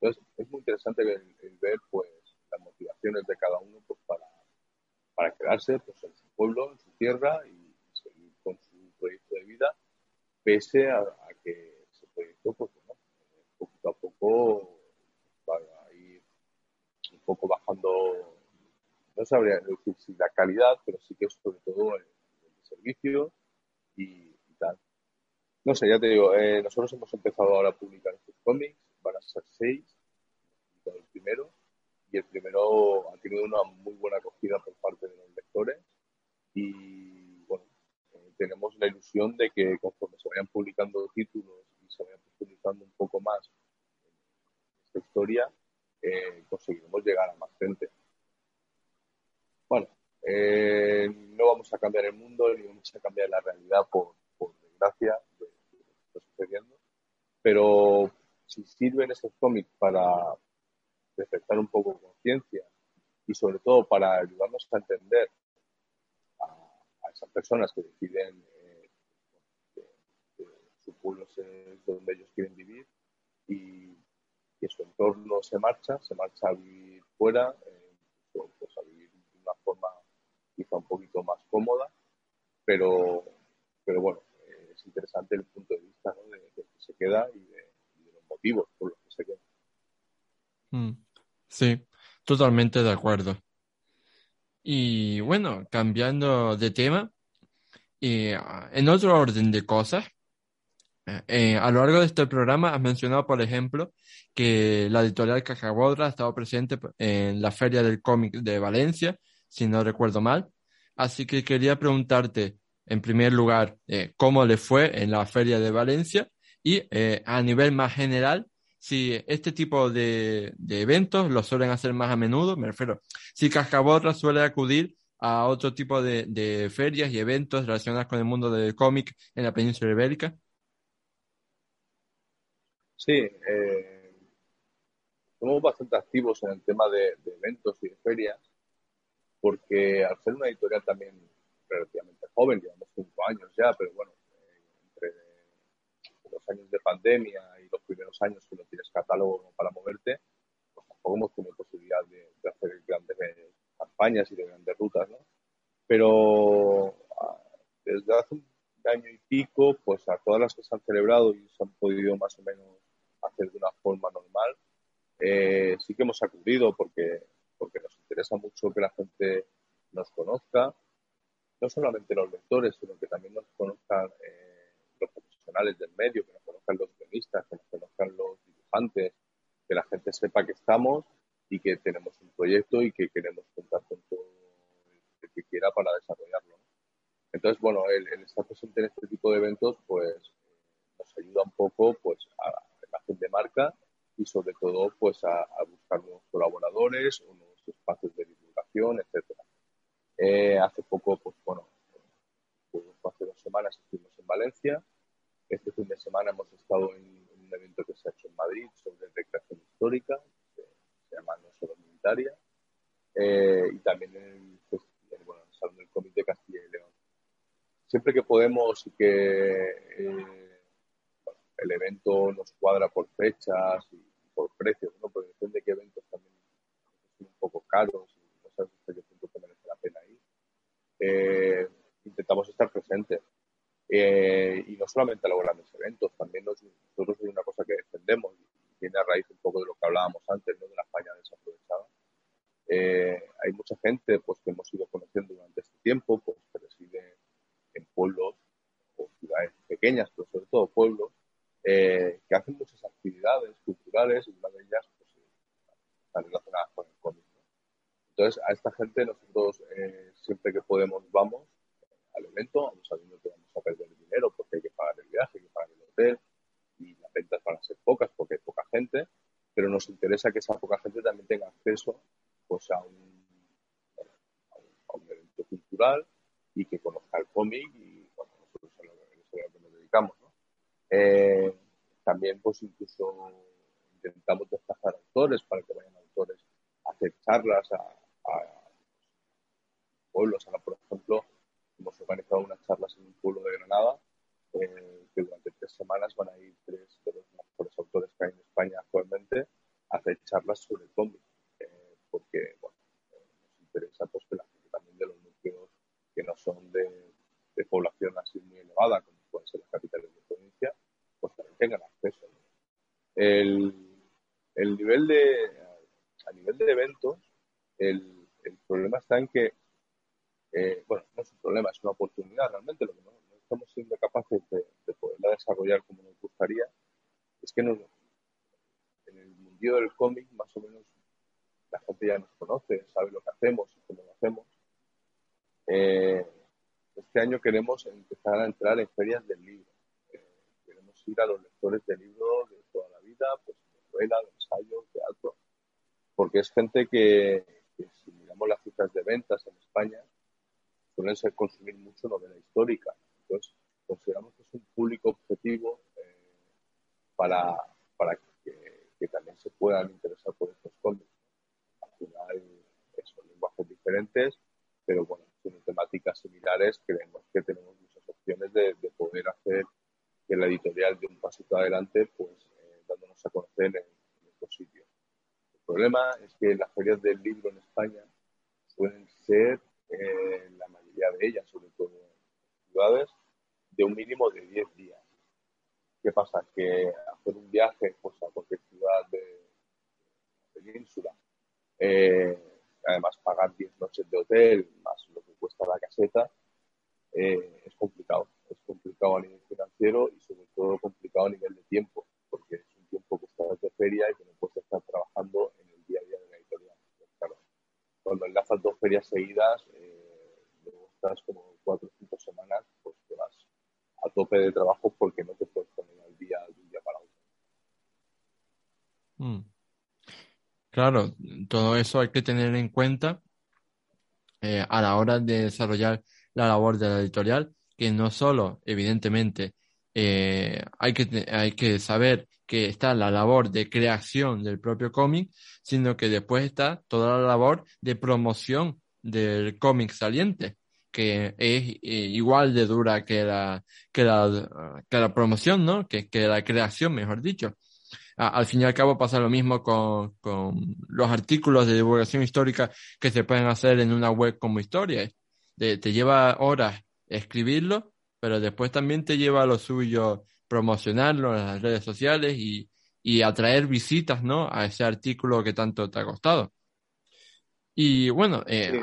Speaker 2: Entonces, es muy interesante ver, pues, las motivaciones de cada uno pues, para, para quedarse pues, en su pueblo, en su tierra y seguir con su proyecto de vida, pese a, que ese proyecto, pues, a poco va a ir un poco bajando no sabría decir si la calidad, pero sí que sobre todo el, servicio y, tal. No sé, ya te digo, eh, nosotros hemos empezado ahora a publicar estos cómics, van a ser seis, el primero, y el primero ha tenido una muy buena acogida por parte de los lectores. Y bueno, eh, tenemos la ilusión de que conforme se vayan publicando títulos y se vayan profundizando un poco más en esta historia, eh, conseguiremos llegar a más gente. Bueno, eh, no vamos a cambiar el mundo ni vamos a cambiar la realidad por, desgracia de, lo que está sucediendo, pero si sirven estos cómics para despertar un poco conciencia y sobre todo para ayudarnos a entender a, esas personas que deciden eh, que, su pueblo es donde ellos quieren vivir y que su entorno se marcha, se marcha a vivir fuera, eh, pues a vivir de una forma quizá un poquito más cómoda, pero, pero bueno, eh, es interesante el punto de vista de, de, que se queda y de, motivos por los que se queda.
Speaker 1: Mm, sí, Totalmente de acuerdo. Y bueno, cambiando de tema, ah, en otro orden de cosas, eh, a lo largo de este programa has mencionado, por ejemplo, que la editorial Cajabodra ha estado presente en la Feria del Cómic de Valencia, si no recuerdo mal. Así que quería preguntarte, en primer lugar, eh, cómo le fue en la Feria de Valencia y eh, a nivel más general, si este tipo de, eventos lo suelen hacer más a menudo, me refiero, si Cajabodra suele acudir a otro tipo de, de ferias y eventos relacionados con el mundo del cómic en la península ibérica.
Speaker 2: Sí, eh, somos bastante activos en el tema de, eventos y de ferias, porque al ser una editorial también relativamente joven, llevamos cinco años ya, pero bueno, los años de pandemia y los primeros años que no tienes catálogo para moverte, pues tampoco hemos tenido posibilidad de, hacer grandes campañas y de grandes rutas, ¿no? Pero ah, desde hace un año y pico, pues a todas las que se han celebrado y se han podido más o menos hacer de una forma normal. Eh, sí que hemos acudido porque, porque nos interesa mucho que la gente nos conozca, no solamente los lectores, sino que también nos conozcan eh, los profesionales del medio, que nos conozcan los guionistas, que nos conozcan los dibujantes, que la gente sepa que estamos y que tenemos un proyecto y que queremos contar con todo el que quiera para desarrollarlo. Entonces, bueno, el, estar presente en este tipo de eventos, pues nos ayuda un poco pues, a, de marca y sobre todo pues a, buscar nuevos colaboradores nuevos espacios de divulgación, etcétera. Eh, hace poco, pues bueno, hace dos semanas estuvimos en Valencia. Este fin de semana hemos estado en, un evento que se ha hecho en Madrid histórica, que se llama No Solo Militaria, eh, y también en el, bueno, el Salón del Comité Castilla y León. Siempre que podemos y que eh, el evento nos cuadra por fechas y por precios, ¿no? Porque depende de qué eventos también son un poco caros y no sabes hasta qué punto te merece la pena ir. Eh, intentamos estar presentes. Eh, y no solamente a los grandes eventos, también nosotros es una cosa que defendemos y tiene a raíz un poco de lo que hablábamos antes, ¿no? de la España desaprovechada. Eh, hay mucha gente pues, que hemos ido conociendo durante este tiempo, pues, que reside en pueblos o ciudades pequeñas, pero sobre todo pueblos, eh, que hacen muchas actividades culturales y una de ellas pues, están relacionadas con el cómic. Entonces, a esta gente nosotros eh, siempre que podemos vamos al evento, sabiendo que vamos a perder dinero porque hay que pagar el viaje, hay que pagar el hotel y las ventas van a ser pocas porque hay poca gente, pero nos interesa que esa poca gente también tenga acceso pues, a, un, a un, evento cultural y que conozca el cómic y bueno, nosotros a lo que nos dedicamos. ¿no? Eh, también, pues incluso intentamos desplazar autores para que vayan autores a hacer charlas a, pueblos. Ahora, por ejemplo, hemos organizado unas charlas en un pueblo de Granada eh, que durante tres semanas van a ir tres de los mejores autores que hay en España actualmente a hacer charlas sobre el cómic. Eh, porque, bueno, nos interesa pues, que la gente también de los núcleos que no son de, de población así muy elevada, como pueden ser las capitales de provincia, pues también tengan acceso. El, el, nivel de, a nivel de eventos, el, el problema está en que, eh, bueno, no es un problema, es una oportunidad realmente, lo que no, estamos siendo capaces de, de, poderla desarrollar como nos gustaría, es que en el mundo del cómic más o menos la gente ya nos conoce, sabe lo que hacemos y cómo lo hacemos. Eh, este año queremos empezar a entrar en ferias del libro ir a los lectores de libros de toda la vida, pues de novela, de ensayo, teatro, porque es gente que, si miramos las cifras de ventas en España, suelen ser consumir mucho novela histórica. Entonces, consideramos que es un público objetivo eh, para, para que, también se puedan interesar por estos cómics. Al final, son lenguajes diferentes, pero bueno, tienen temáticas similares. Creemos que tenemos muchas opciones de, de poder hacer que la editorial de un pasito adelante, pues eh, dándonos a conocer en, estos sitios. El problema es que las ferias del libro en España suelen ser, eh, la mayoría de ellas, sobre todo en ciudades, de un mínimo de 10 días. ¿Qué pasa? Que hacer un viaje pues, a cualquier ciudad de, la península eh, además pagar 10 noches de hotel más lo que cuesta la caseta, eh, es complicado. Es complicado a nivel financiero y sobre todo complicado a nivel de tiempo, porque es un tiempo que estás de feria y que no puedes estar trabajando en el día a día de la editorial. Claro, cuando enlazas dos ferias seguidas, eh, luego estás como cuatro o cinco semanas, pues te vas a tope de trabajo porque no te puedes poner al día de un día para otro.
Speaker 1: Mm. Claro, todo eso hay que tener en cuenta eh, a la hora de desarrollar la labor de la editorial, que no solo, evidentemente, eh, hay, que, hay que saber que está la labor de creación del propio cómic, sino que después está toda la labor de promoción del cómic saliente, que es eh, igual de dura que la, que la, que la promoción, ¿no? Que, que la creación, mejor dicho al fin y al cabo pasa lo mismo con, con, los artículos de divulgación histórica que se pueden hacer en una web como historia. te lleva horas escribirlo, pero después también te lleva lo suyo promocionarlo en las redes sociales y, y atraer visitas, ¿no? A ese artículo que tanto te ha costado. Y bueno, eh,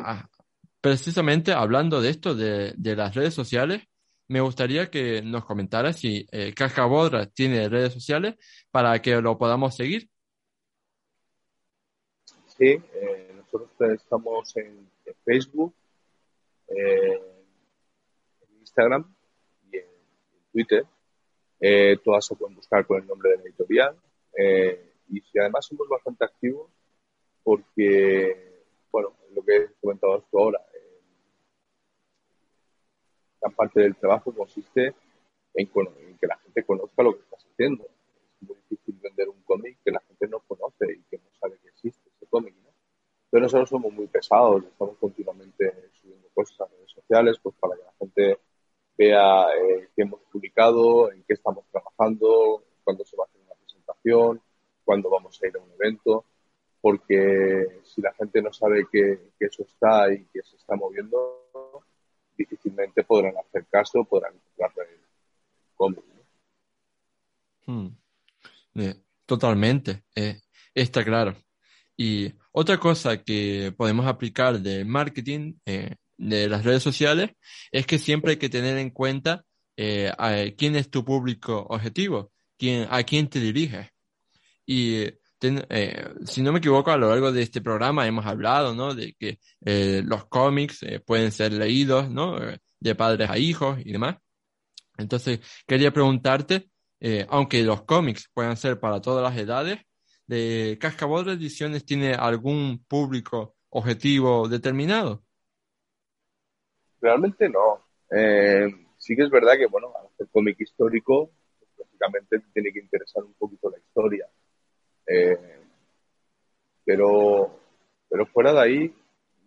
Speaker 1: precisamente hablando de esto, de, de las redes sociales, me gustaría que nos comentara si eh, Bodra tiene redes sociales para que lo podamos seguir.
Speaker 2: Sí, eh, nosotros estamos en, Facebook, eh, en Instagram y en, Twitter. Eh, todas se pueden buscar con el nombre de la editorial. y si además somos bastante activos porque, bueno, lo que he comentado hasta ahora, gran parte del trabajo consiste en, que la gente conozca lo que estás haciendo. Es muy difícil vender un cómic que la gente no conoce y que no sabe que existe ese cómic, ¿no? Nosotros somos muy pesados, estamos continuamente subiendo cosas a redes sociales pues para que la gente vea eh, qué hemos publicado, en qué estamos trabajando, cuándo se va a hacer una presentación, cuándo vamos a ir a un evento, porque si la gente no sabe que, que eso está y que se está moviendo, difícilmente podrán hacer caso, podrán encontrar cómic.
Speaker 1: Hmm. Eh, totalmente, eh, está claro. Y otra cosa que podemos aplicar del marketing eh, de las redes sociales es que siempre hay que tener en cuenta quién es tu público objetivo, quién, a quién te diriges. Y eh, si no me equivoco, a lo largo de este programa hemos hablado, ¿no? De que eh, los cómics eh, pueden ser leídos, de padres a hijos y demás. Entonces, quería preguntarte, aunque los cómics puedan ser para todas las edades, ¿de Cascabel Ediciones tiene algún público objetivo determinado?
Speaker 2: Realmente no. sí que es verdad que, bueno, hacer cómic histórico, lógicamente tiene que interesar un poquito la historia eh, pero, pero fuera de ahí,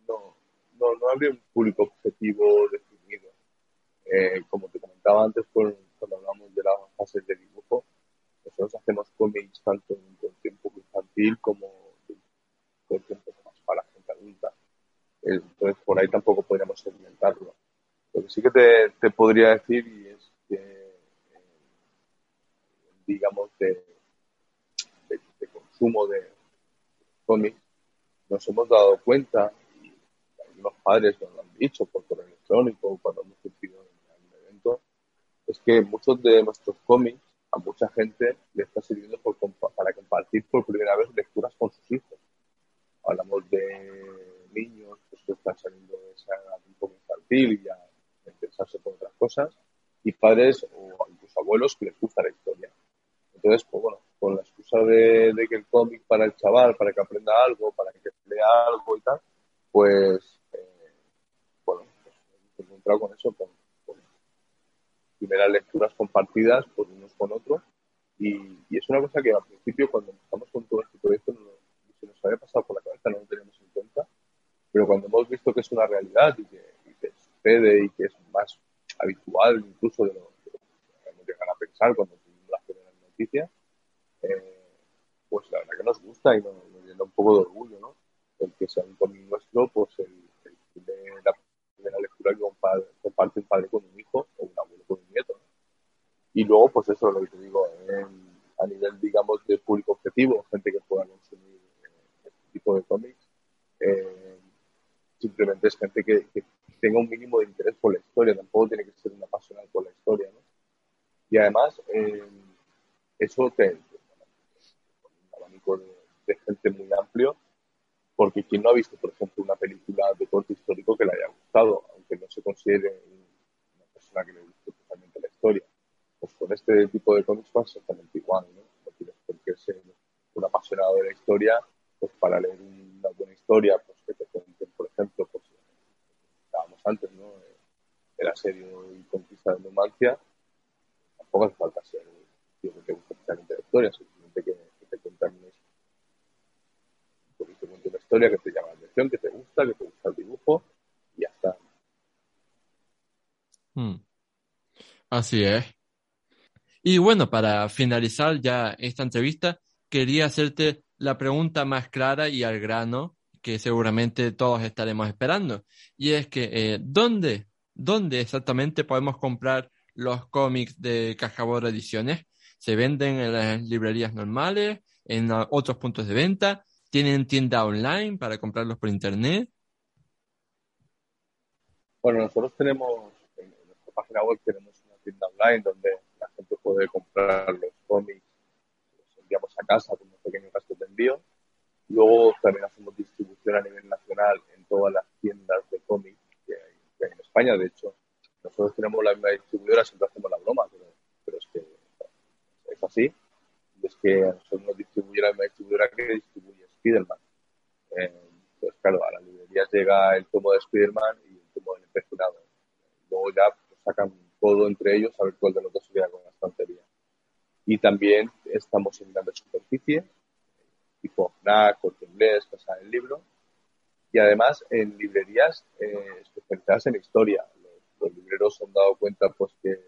Speaker 2: no, no, no habría un público objetivo definido. Eh, como te comentaba antes cuando hablamos de las fases de dibujo, nosotros hacemos cómics tanto en tiempo infantil como con tiempo para gente adulta. Entonces, por ahí tampoco podríamos segmentarlo. Lo que sí que te, te podría decir y es que, eh, digamos, de consumo de cómics, nos hemos dado cuenta, y algunos padres nos lo han dicho por correo electrónico cuando hemos surgido en un evento, es que muchos de nuestros cómics a mucha gente le está sirviendo para compartir por primera vez lecturas con sus hijos. Hablamos de niños pues, que están saliendo de esa poco infantil y ya interesarse por otras cosas, y padres o incluso abuelos que les gusta la historia. Entonces, pues bueno, con la excusa de, que el cómic para el chaval, para que aprenda algo, para que lea algo y tal, pues, eh, bueno, pues, hemos encontrado con eso, con, primeras lecturas compartidas por unos con otros. Y, es una cosa que al principio, cuando empezamos con todo este proyecto, no, se nos había pasado por la cabeza, no lo teníamos en cuenta. Pero cuando hemos visto que es una realidad y que, sucede y que es más habitual incluso de lo, que podemos llegar a pensar cuando tuvimos las primeras noticias, eh, pues la verdad que nos gusta y nos, llena un poco de orgullo, ¿no? El que sea un cómic nuestro, pues el, la primera lectura que comparte un padre con un hijo o un abuelo con un nieto. Y luego, pues eso es lo que te digo, a nivel, digamos, de público objetivo, gente que pueda consumir eh, este tipo de cómics, simplemente es gente que, tenga un mínimo de interés por la historia, tampoco tiene que ser una apasionado por la historia. ¿no? Y además, eh, eso te, un muy amplio, porque quien no ha visto, por ejemplo, una película de corte histórico que le haya gustado, aunque no se considere una persona que le guste totalmente la historia, pues con este tipo de cómics pasa exactamente igual, ¿no? No tienes ser un apasionado de la historia, pues para leer una buena historia, pues que te cuenten, por ejemplo, pues estábamos antes, ¿no? De la serie Conquista de Numancia, tampoco hace falta ser que te gusta la historia, simplemente que, te cuentan una, que una historia que te llama la atención, que te gusta, que te gusta el dibujo, y ya está.
Speaker 1: Hmm. Así es. Y bueno, para finalizar ya esta entrevista, quería hacerte la pregunta más clara y al grano que seguramente todos estaremos esperando. Y es que, eh, ¿dónde, ¿dónde exactamente podemos comprar los cómics de Cajabor Ediciones? ¿Se venden en las librerías normales, en otros puntos de venta? ¿Tienen tienda online para comprarlos por internet?
Speaker 2: Bueno, nosotros tenemos, en nuestra página web tenemos una tienda online donde la gente puede comprar los cómics, los enviamos a casa con un pequeño gasto de envío. Luego también hacemos distribución a nivel nacional en todas las tiendas de cómics que hay, en España. De hecho, nosotros tenemos la misma distribuidora, siempre hacemos la broma, pero, es que es así. es que nosotros nos distribuye la misma distribuidora que Spider-Man. Eh, entonces, claro, a las librerías llega el tomo de Spider-Man y el tomo del empecinado. Luego ya pues, sacan todo entre ellos a ver cuál de los dos se queda con la estantería. Y también estamos en grandes superficie, tipo FNAC, Corte Inglés, Casa del Libro, y además en librerías eh, especializadas en historia. Los, libreros se han dado cuenta pues que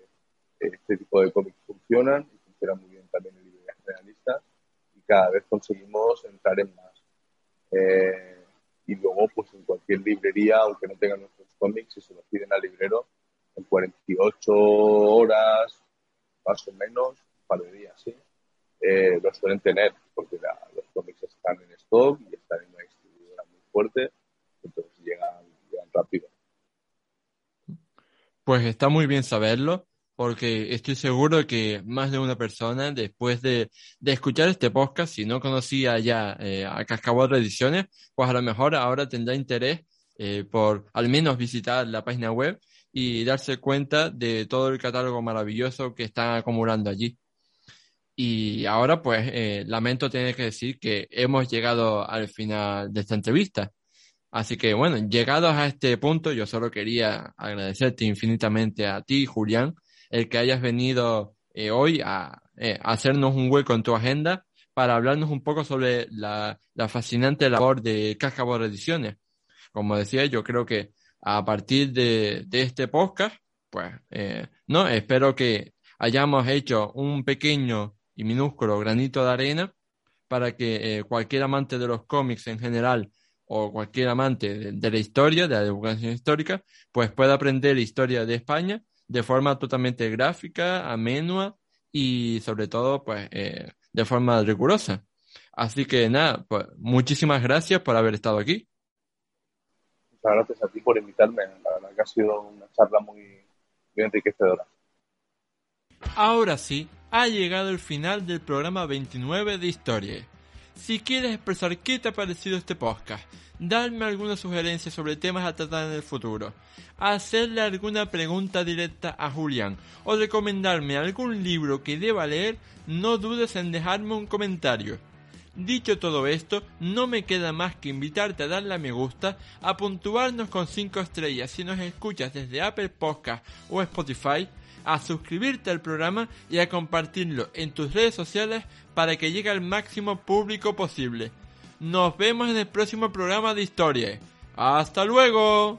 Speaker 2: este tipo de cómics funcionan y funcionan muy bien también en librerías generalistas y cada vez conseguimos entrar en más. Eh, y luego, pues en cualquier librería, aunque no tengan nuestros cómics, si se los piden al librero, en 48 horas, más o menos, un par de días, sí, eh, los suelen tener, porque los cómics están en stock y están en una distribuidora muy fuerte, entonces llegan, llegan rápido.
Speaker 1: Pues está muy bien saberlo, porque estoy seguro que más de una persona, después de, de escuchar este podcast, si no conocía ya eh, a Cascabel Ediciones, pues a lo mejor ahora tendrá interés eh, por al menos visitar la página web y darse cuenta de todo el catálogo maravilloso que están acumulando allí. Y ahora, pues, eh, lamento tener que decir que hemos llegado al final de esta entrevista. Así que, bueno, llegados a este punto, yo solo quería agradecerte infinitamente a ti, Julián, el que hayas venido eh, hoy a, eh, hacernos un hueco en tu agenda para hablarnos un poco sobre la, la fascinante labor de Cascabor Ediciones. Como decía, yo creo que a partir de, este podcast, pues, eh, no, espero que hayamos hecho un pequeño y minúsculo granito de arena para que cualquier amante de los cómics en general o cualquier amante de, la historia, de la divulgación histórica, pues pueda aprender historia de España de forma totalmente gráfica, amenua y sobre todo, pues, eh, de forma rigurosa. Así que nada, pues muchísimas gracias por haber estado aquí
Speaker 2: gracias a ti por invitarme. La verdad que ha sido una charla muy, muy enriquecedora.
Speaker 1: Ahora sí, ha llegado el final del programa 29 de Historia. Si quieres expresar qué te ha parecido este podcast, darme alguna sugerencia sobre temas a tratar en el futuro, hacerle alguna pregunta directa a Julián o recomendarme algún libro que deba leer, no dudes en dejarme un comentario. Dicho todo esto, no me queda más que invitarte a darle a me gusta, a puntuarnos con 5 estrellas si nos escuchas desde Apple Podcast o Spotify, a suscribirte al programa y a compartirlo en tus redes sociales para que llegue al máximo público posible. Nos vemos en el próximo programa de historia. ¡Hasta luego!